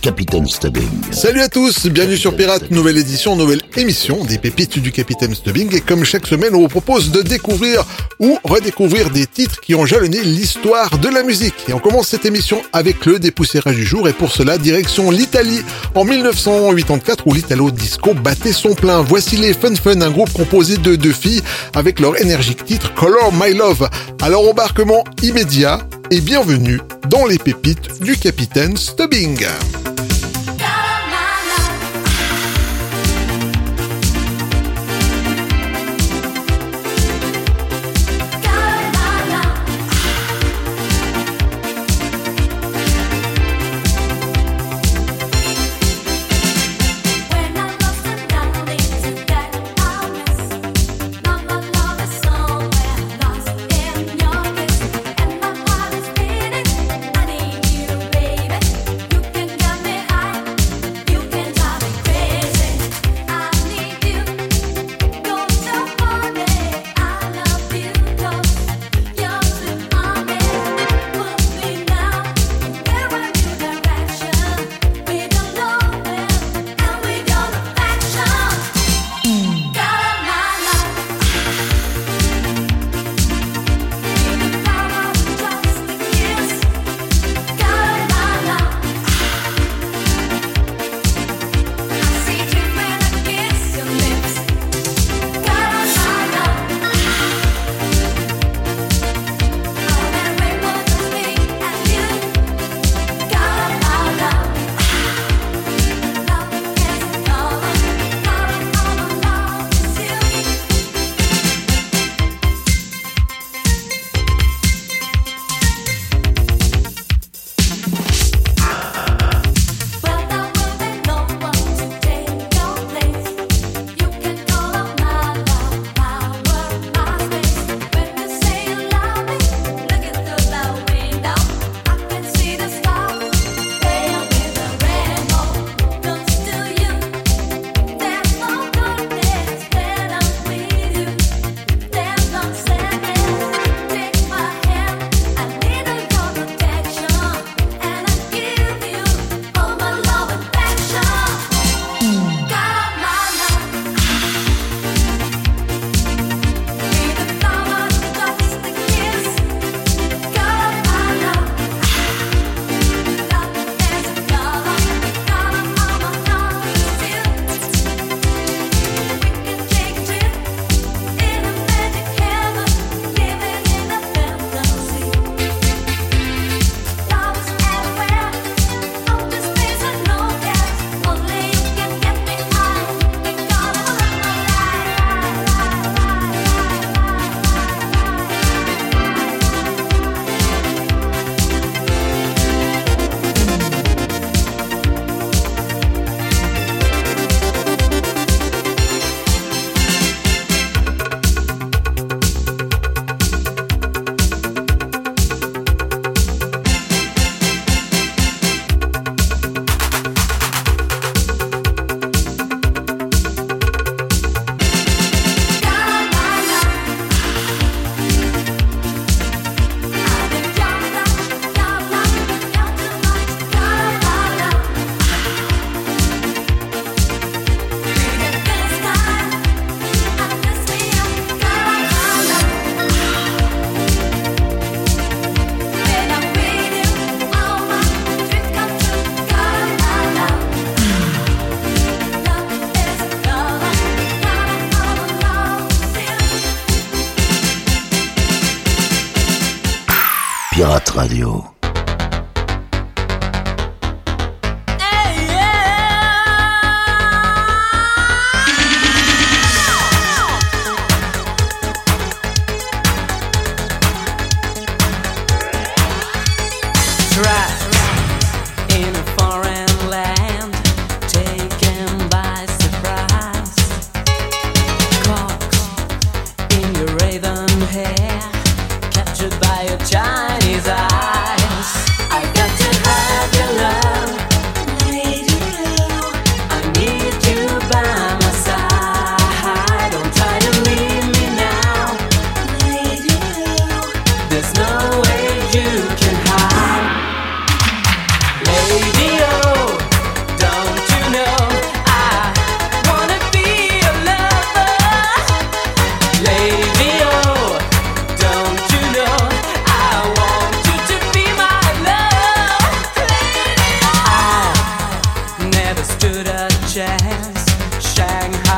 Capitaine Stubbing. Salut à tous, bienvenue sur Pirate, nouvelle édition, nouvelle émission des pépites du Capitaine Stubbing. Et comme chaque semaine, on vous propose de découvrir ou redécouvrir des titres qui ont jalonné l'histoire de la musique. Et on commence cette émission avec le dépoussiérage du jour. Et pour cela, direction l'Italie en 1984 où l'Italo Disco battait son plein. Voici les Fun Fun, un groupe composé de deux filles avec leur énergique titre Color My Love. Alors embarquement immédiat et bienvenue dans les pépites du Capitaine Stubbing.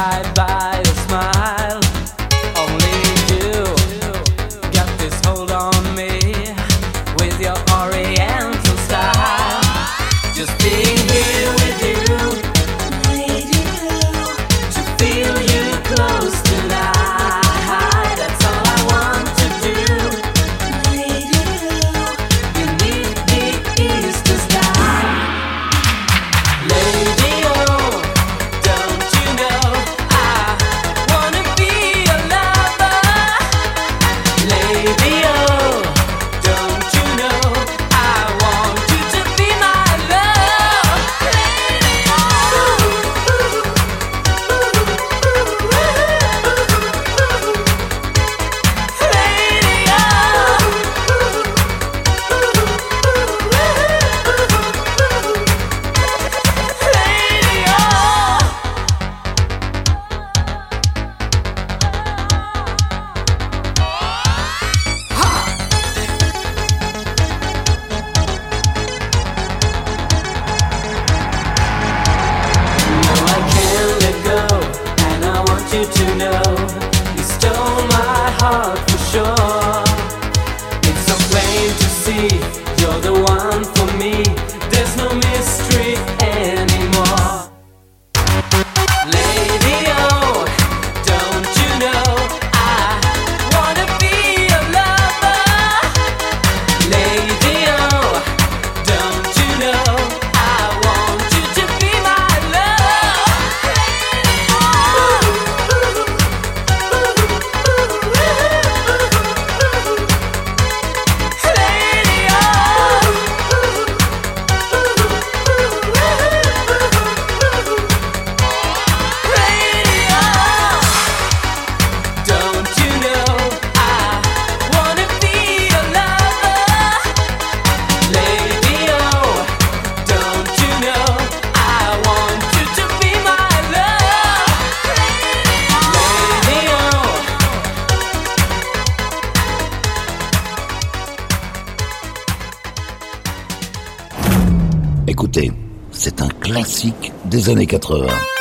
side by des années 80.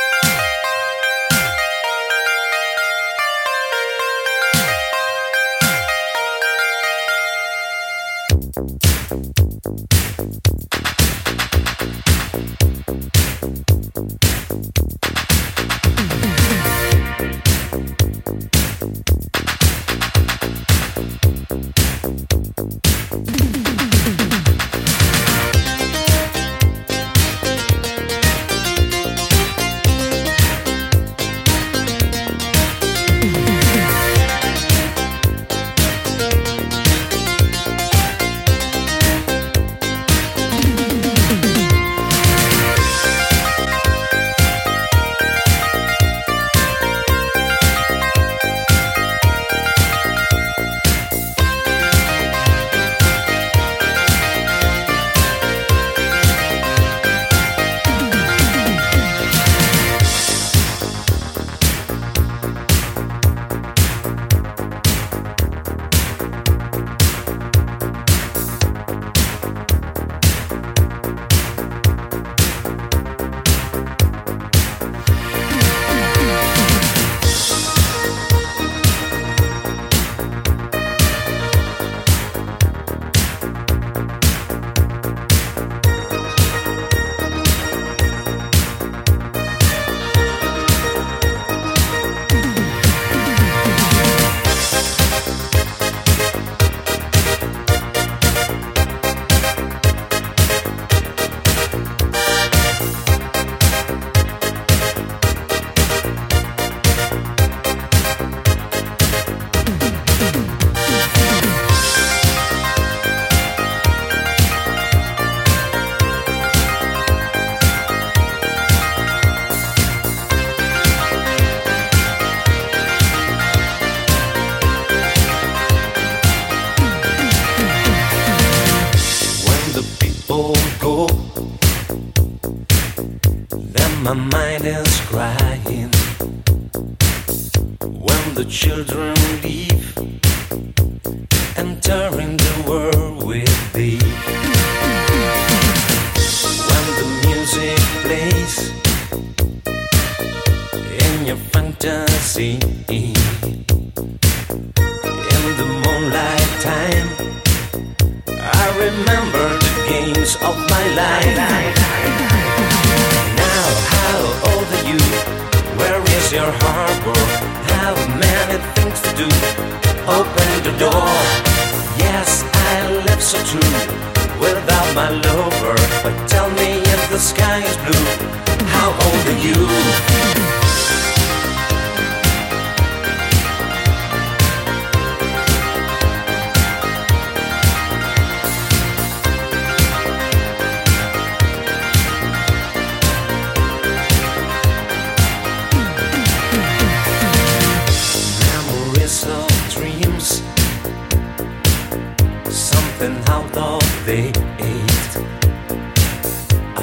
they.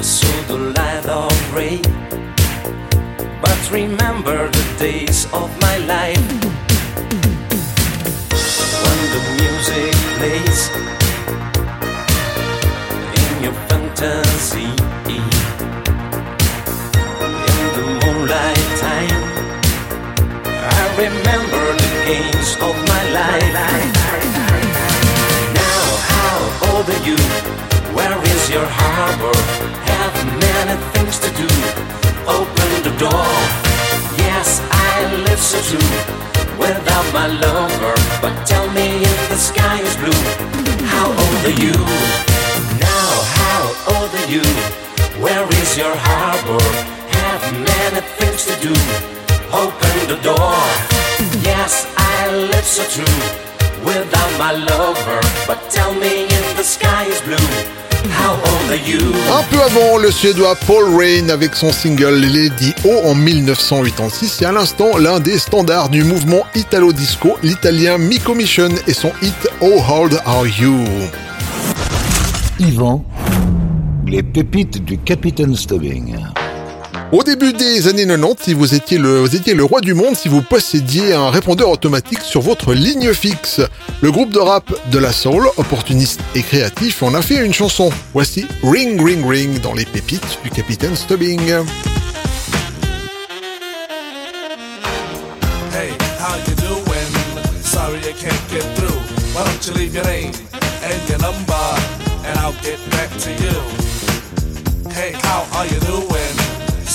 I saw the light of gray, but remember the days of my life. When the music plays in your fantasy, in the moonlight time, I remember the games of my life. Are you? Where is your harbor? Have many things to do. Open the door. Yes, I live so true without my lover. But tell me if the sky is blue. How old are you? Now, how old are you? Where is your harbor? Have many things to do. Open the door. Yes, I live so true without my lover. But tell me if the sky is blue. How old are you? Un peu avant, le suédois Paul Rain avec son single Lady O en 1986 et à l'instant l'un des standards du mouvement italo-disco, l'italien Miko Mission et son hit Oh Old Are You? Yvan, les pépites du Capitaine Stubbing. Au début des années 90, si vous étiez, le, roi du monde si vous possédiez un répondeur automatique sur votre ligne fixe. Le groupe de rap de la soul, opportuniste et créatif, en a fait une chanson. Voici Ring Ring Ring dans les pépites du Capitaine Stubbing. Are you doing?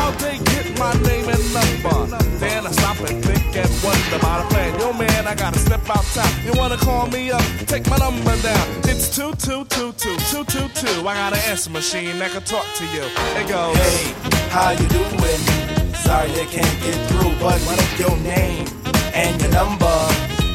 How'd they get my name and number? Then I stop and think and wonder about a plan. Yo man, I gotta step outside. You wanna call me up? Take my number down. It's two two two two. I got an answer machine that can talk to you. It goes. Hey, how you doing? Sorry I can't get through, but what up your name and your number,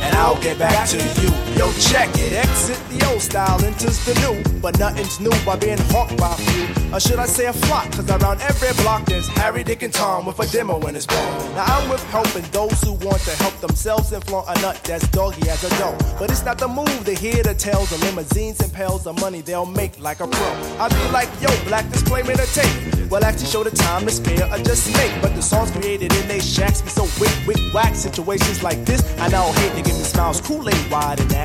and I'll get back to you. Yo, check it. Exit the old style, enters the new, but nothing's new by being hawked by a few. Or should I say a flock? Cause around every block there's Harry, Dick, and Tom with a demo in his palm. Now I'm with helping those who want to help themselves and flaunt a nut that's doggy as a dough. But it's not the move to hear the tales of limousines and pails of money they'll make like a pro. I be like, yo, black disclaimer to tape. Well, actually show the time to spare or just make. But the songs created in they shacks be so wick, wick, whack. Situations like this, I now hate to give me smiles, Kool-Aid wide and ass.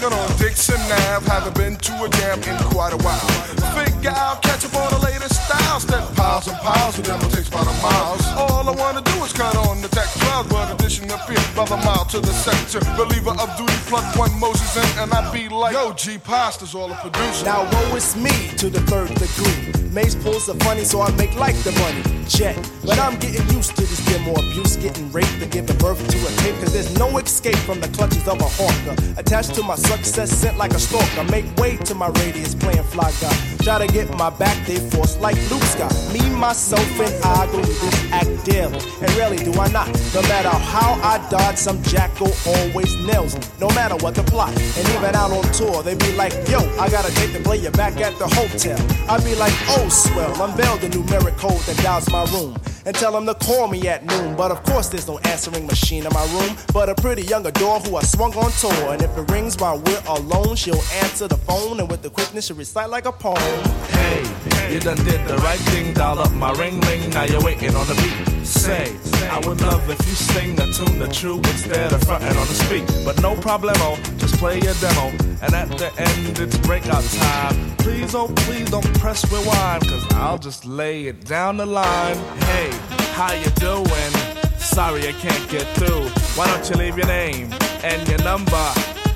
Duggan on Dixon Ave. Haven't been to a jam in quite a while. Figure out, catch up on the latest styles. Step piles and piles of them will take about a miles. All I wanna do is cut on the tech 12, but addition appear by the mile to the sector. Believer of duty, plug one Moses in, and I be like, Yo, G Pasta's all a producer. Now woe is me to the third degree. Maze pulls the funny, so I make like the money. Jet. But I'm getting used to this demo abuse, getting raped and giving birth to a tape. Cause there's no escape from the clutches of a hawker. Attached to my success, sent like a stalker. Make way to my radius, playing fly guy. Try to get my back, they force like Luke Scott. Me, myself, and I go through act daily. And rarely do I not. No matter how I dodge, some jackal always nails me. No matter what the plot. And even out on tour, they be like, yo, I got a date to play you back at the hotel. I be like, oh, swell, unveil the numeric code that dials my room. And tell them to call me at noon. But of course, there's no answering machine in my room. But a pretty young adore who I swung on tour. And if it rings while we're alone, she'll answer the phone. And with the quickness, she'll recite like a poem. Hey, you done did the right thing, dial up my ring ring, now you're waiting on the beat. Say, I would love if you sing a tune the true instead of fronting on the speak. But no problemo, oh, just play your demo. And at the end, it's breakout time. Please, oh, please don't press rewind, cause I'll just lay it down the line. Hey, how you doing? Sorry I can't get through. Why don't you leave your name and your number,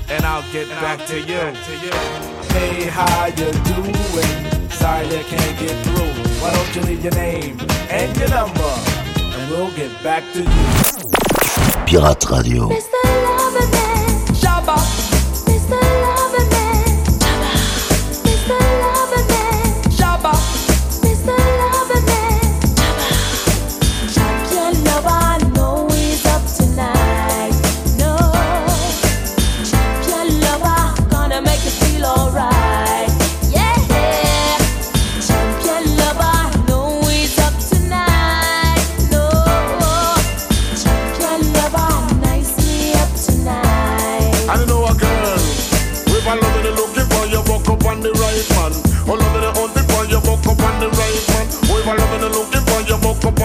and I'll get back to you. Hey, how you doing? Sorry I can't get through. Why don't you leave your name and your number? And we'll get back to you. Pirate Radio.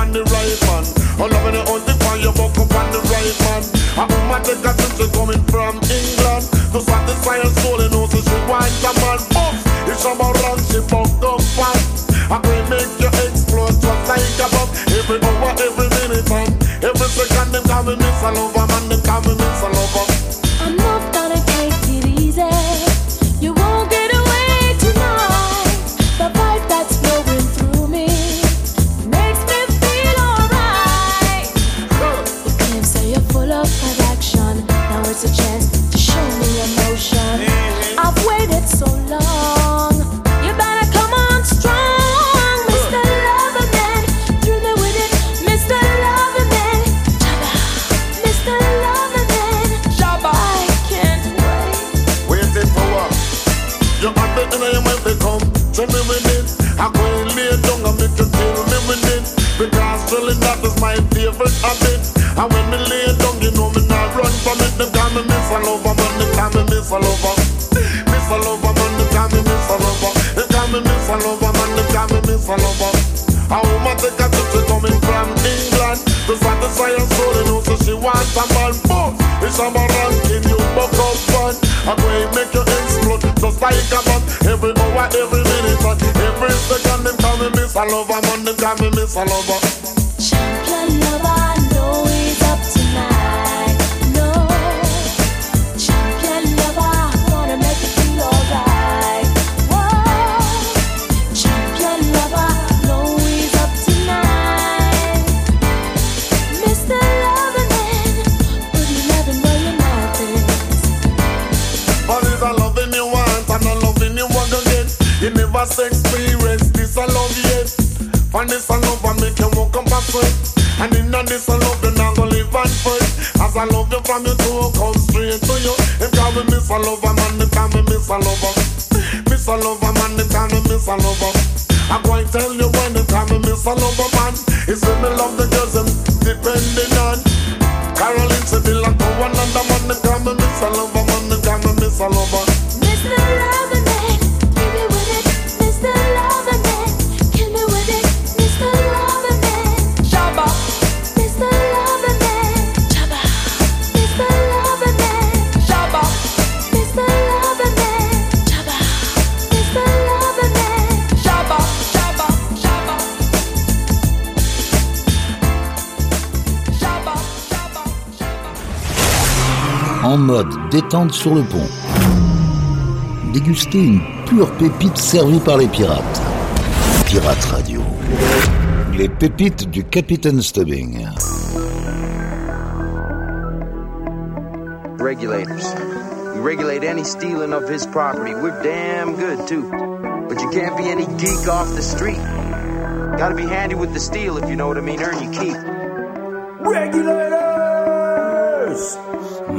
On the right man. Oh, love and hunting for you, buck up on the right man. Take a since she coming from England to satisfy her soul and also she wants a man. But if she run, she buck up fast. I will make you explode just like a bomb. Every hour, every minute, and every second, them call me Miss a me a Lover, man. Them call me Miss a Lover. A woman take a she coming from England to satisfy her soul, and also she wants a man. But it's a man ranking you buck up fun. I go make you explode just like a bomb. Every hour, every minute, and every second, them call me Miss a Lover, man. Them call me Miss a Lover. Champion lover, know And this a love and make you walk up a sweat. And in a this a love you not gonna live and fight. As I love you from you to come straight to you. Them call me Miss a lover man, them call me Miss a lover. Miss a lover man, them call me Miss a lover. I'm going tell you when they call me Miss a lover man. It's when me love the girls them depending on. Caroline said like one another man, they call me Miss a lover man, they call me Miss a lover. Mode détente sur le pont. Dégustez une pure pépite servie par les pirates. Pirate Radio. Les pépites du Capitaine Stubbing. regulators. We regulate any stealing of his property. We're damn good, too. But you can't be any geek off the street. Gotta be handy with the steel, if you know what I mean. Earn your keep. Regulators!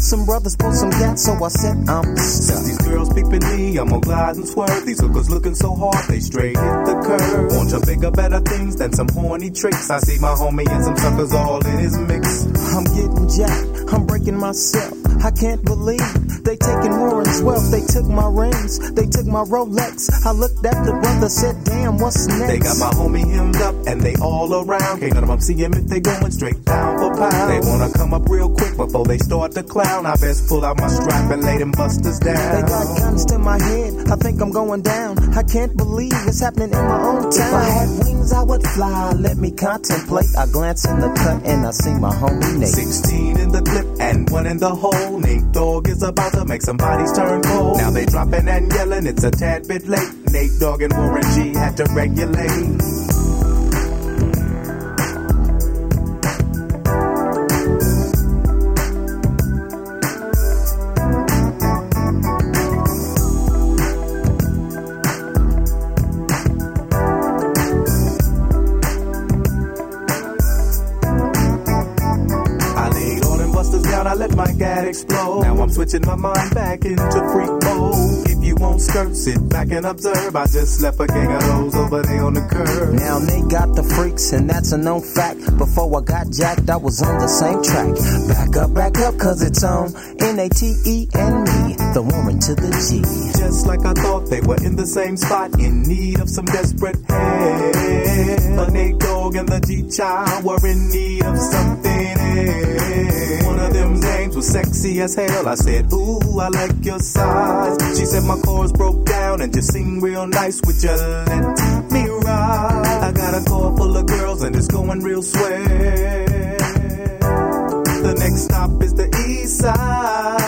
Some brothers pulled some gas, so I said, I'm Since stuck. these girls peeping me, I'm gonna glide and swerve. These hookers looking so hard, they straight hit the curve. Want to bigger, better things than some horny tricks. I see my homie and some suckers all in his mix. I'm getting jacked, I'm breaking myself. I can't believe they taking Warren's wealth. They took my rings, they took my Rolex. I looked at the brother, said, Damn, what's next? They got my homie hemmed up and they all around. Can't none of them see him if they going straight down for pound. They wanna come up real quick before they start to clown. I best pull out my strap and lay them busters down. They got guns to my head. I think I'm going down. I can't believe it's happening in my own town. If I had wings, I would fly. Let me contemplate. I glance in the cut and I see my homie Nate. 16 in the clip and one in the hole. Nate Dogg is about to make some bodies turn cold. Now they dropping and yelling, it's a tad bit late. Nate Dogg and Warren G had to regulate. Explode. Now I'm switching my mind back into freak mode. If you won't skirt, sit back and observe. I just left a gang of those over there on the curb. Now they got the freaks, and that's a known fact. Before I got jacked, I was on the same track. Back up, back up, cause it's on N-A-T-E and me, the woman to the G. Just like I thought they were in the same spot, in need of some desperate help. The Nate and the G Child were in need of something else. One of them names was sexy as hell. I said, Ooh, I like your size. She said my chords broke down and just sing real nice. Would you let me ride? I got a car full of girls and it's going real swell. The next stop is the East Side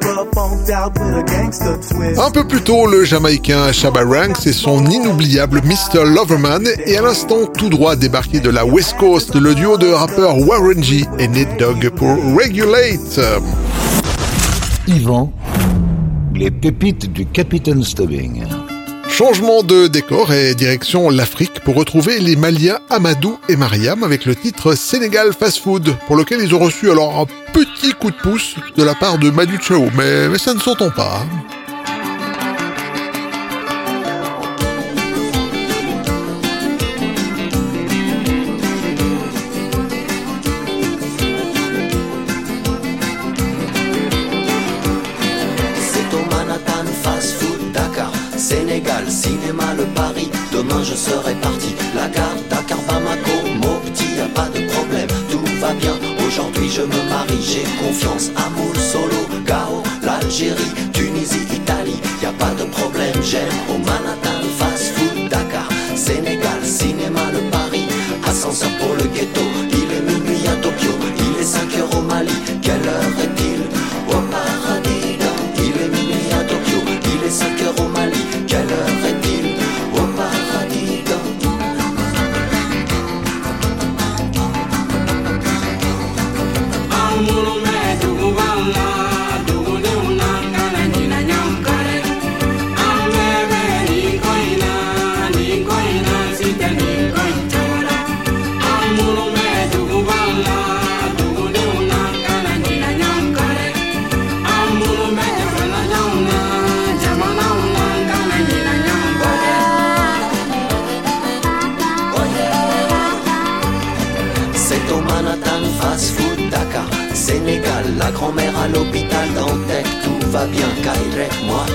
Un peu plus tôt, le Jamaïcain Shabba Ranks et son inoubliable Mr. Loverman, et à l'instant tout droit débarqué de la West Coast, le duo de rappeurs Warren G et Nate Dogg pour Regulate. Yvan, les pépites du Capitaine Stubbing. Changement de décor et direction l'Afrique pour retrouver les Maliens Amadou et Mariam avec le titre Sénégal Fast Food, pour lequel ils ont reçu alors un petit coup de pouce de la part de Madu Chao, mais, mais ça ne s'entend pas.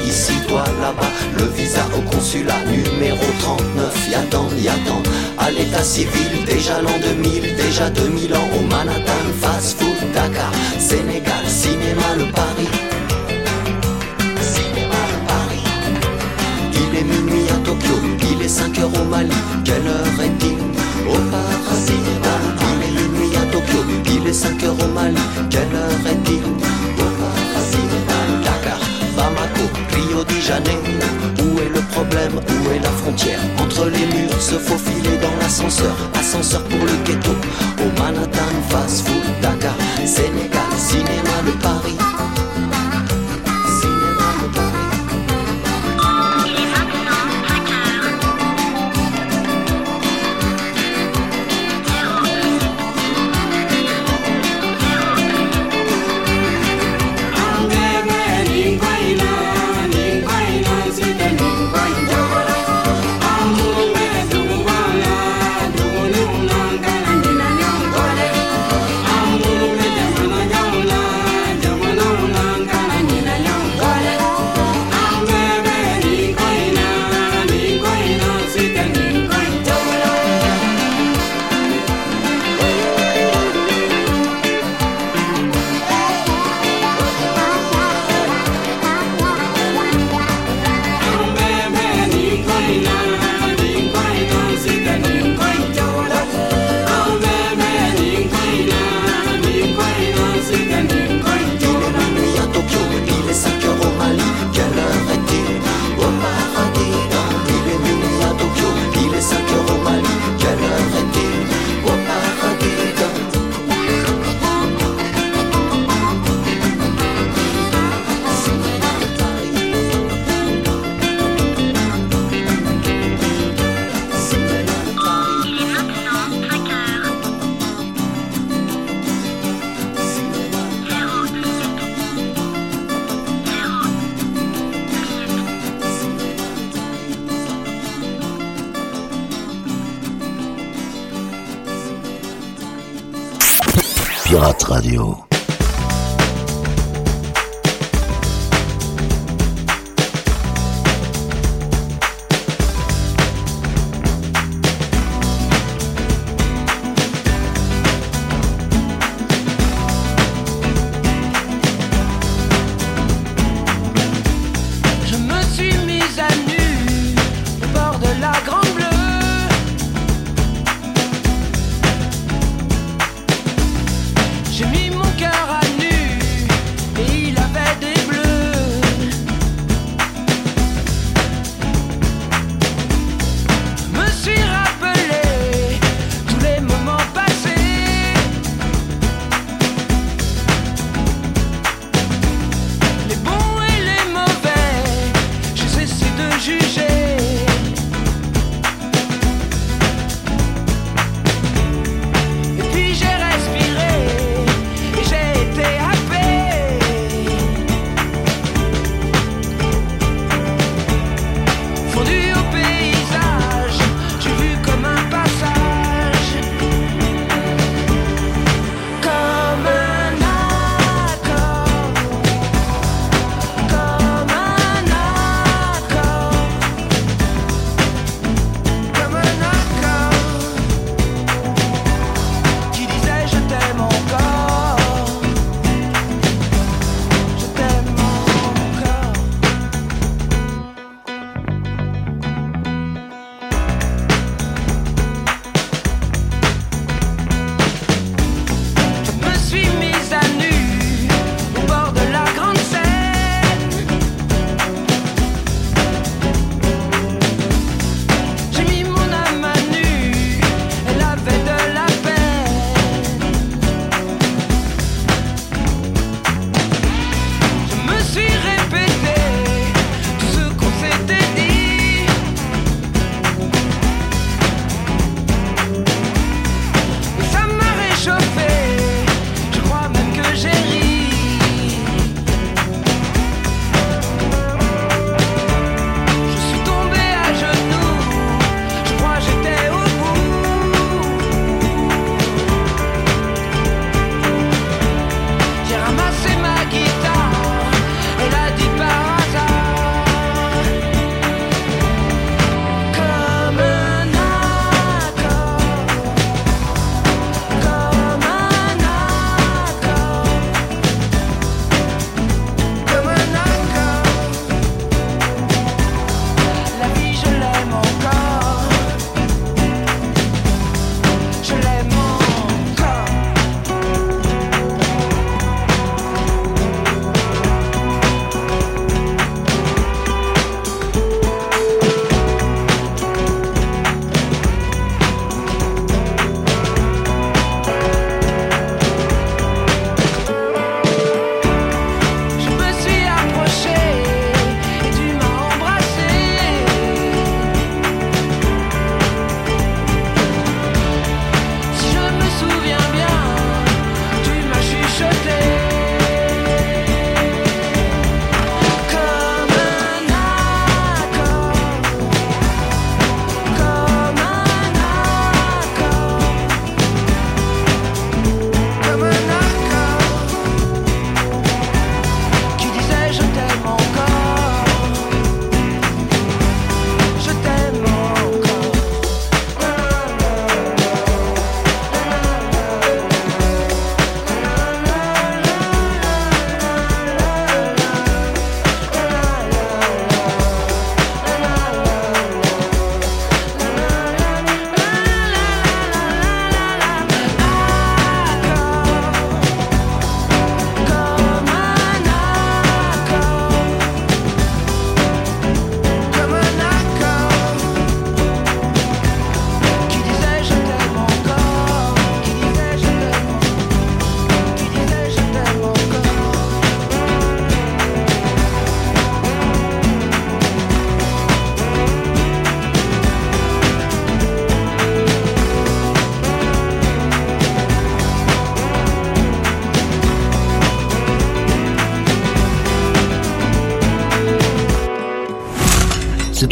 Ici, toi là-bas, le visa au consulat, numéro 39, y'attend, y'attend, à l'état civil, déjà l'an 2000, déjà 2000 ans, au Manhattan, fast food, Dakar, Sénégal, cinéma, le Paris. Cinéma, le Paris. Il est minuit à Tokyo, il est 5 heures au Mali, quelle heure est-il? Au paradis, il est minuit à Tokyo, il est 5 heures au Mali, quelle heure est-il? Au paradis, Bamako, Rio de Janeiro, où est le problème, où est la frontière? Entre les murs, se faufiler dans l'ascenseur, ascenseur pour le ghetto, au Manhattan, fast food, Dakar, Sénégal, cinéma, le Paris. Radio.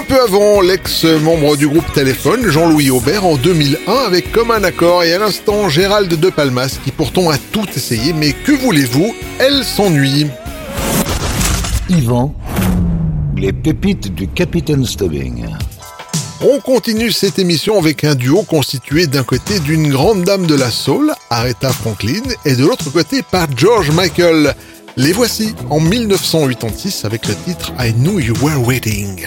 Un peu avant, l'ex-membre du groupe Téléphone, Jean-Louis Aubert, en 2001, avec comme un accord et à l'instant Gérald De Palmas, qui pourtant a tout essayé, mais que voulez-vous, elle s'ennuie. Yvan, les pépites du Capitaine Stubbing. On continue cette émission avec un duo constitué d'un côté d'une grande dame de la soul, Aretha Franklin, et de l'autre côté par George Michael. Les voici en 1986 avec le titre I Knew You Were Waiting.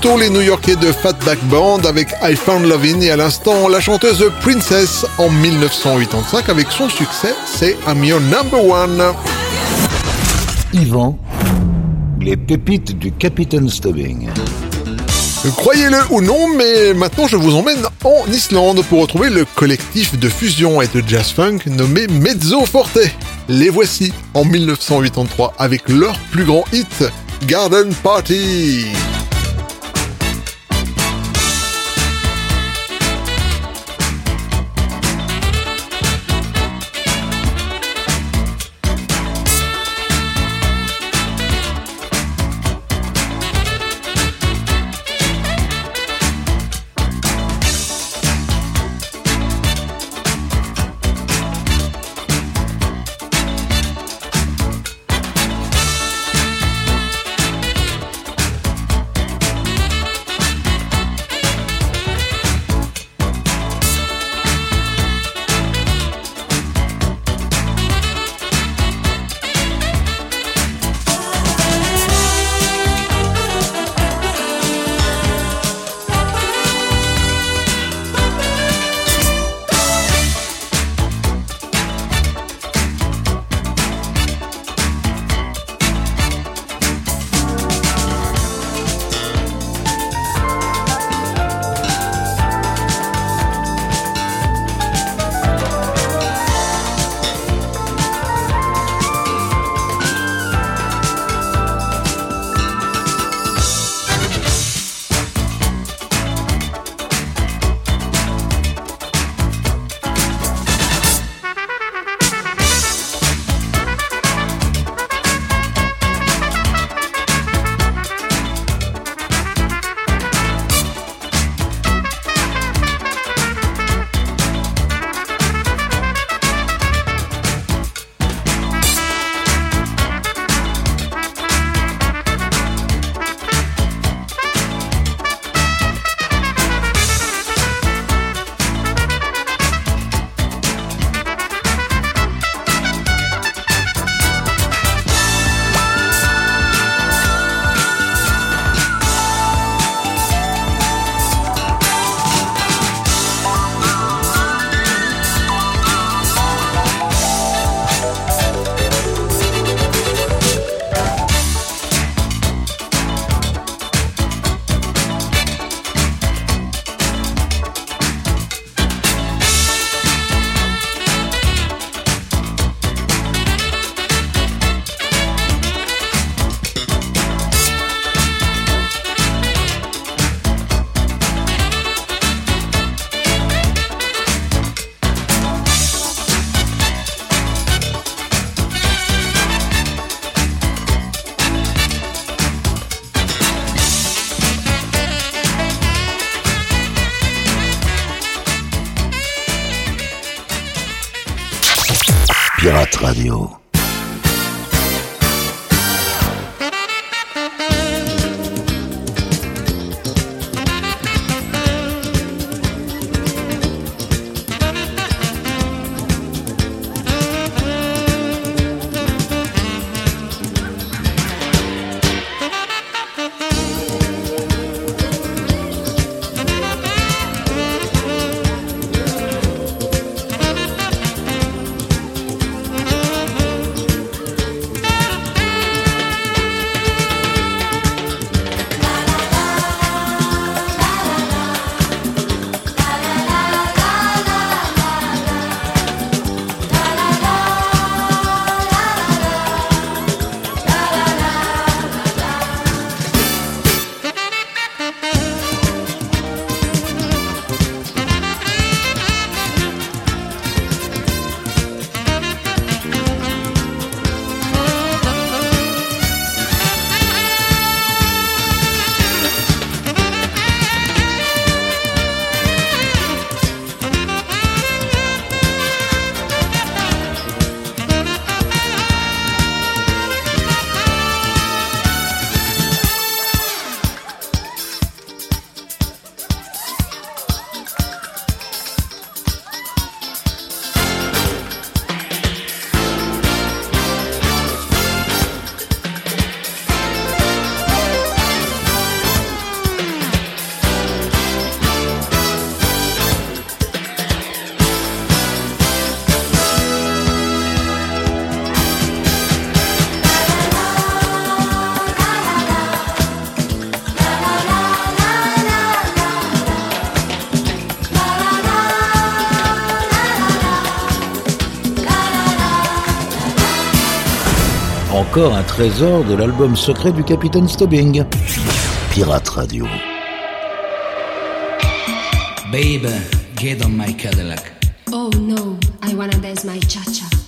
Un peu plus tôt, les New-Yorkais de Fatback Band avec I Found Lovin' et à l'instant, la chanteuse Princess en 1985 avec son succès, c'est I'm Your Number One. Yvan, les pépites du Capitaine Stubbing. Croyez-le ou non, mais maintenant je vous emmène en Islande pour retrouver le collectif de fusion et de jazz funk nommé Mezzo Forte. Les voici en 1983 avec leur plus grand hit, Garden Party. Radio. Encore un trésor de l'album secret du Capitaine Stubbing. Pirate Radio. Babe, get on my Cadillac. Oh no, I wanna dance my cha-cha.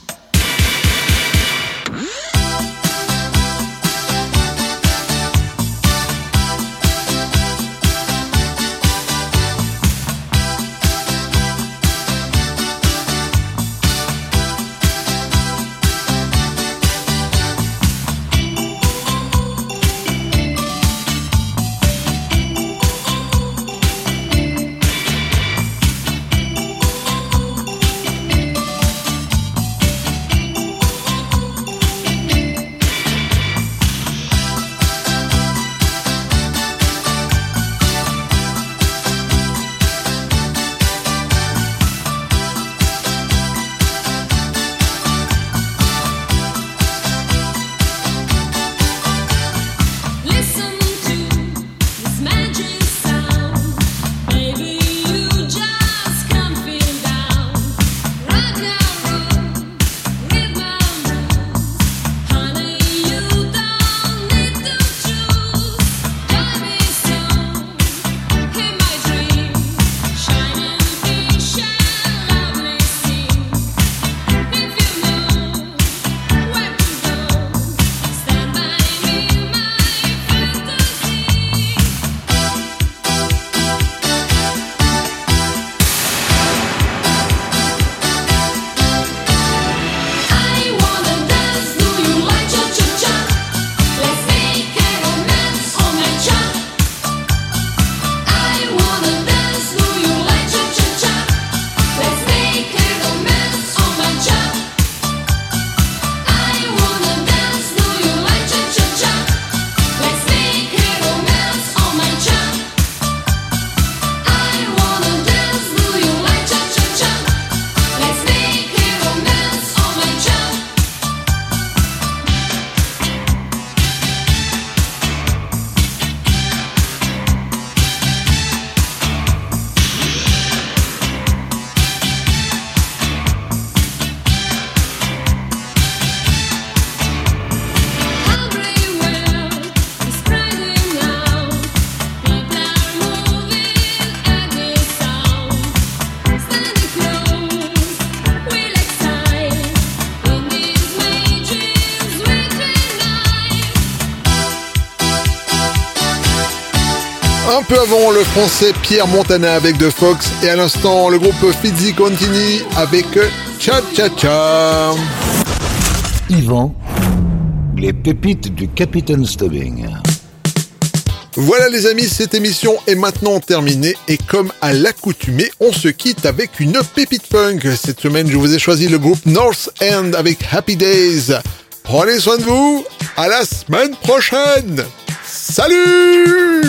Peu avant, le français Pierre Montana avec The Fox et à l'instant, le groupe Fizzy Contini avec Cha Cha Cha. Yvan, les pépites du Capitaine Stubbing. Voilà les amis, cette émission est maintenant terminée et comme à l'accoutumée, on se quitte avec une pépite punk. Cette semaine, je vous ai choisi le groupe North End avec Happy Days. Prenez soin de vous, à la semaine prochaine. Salut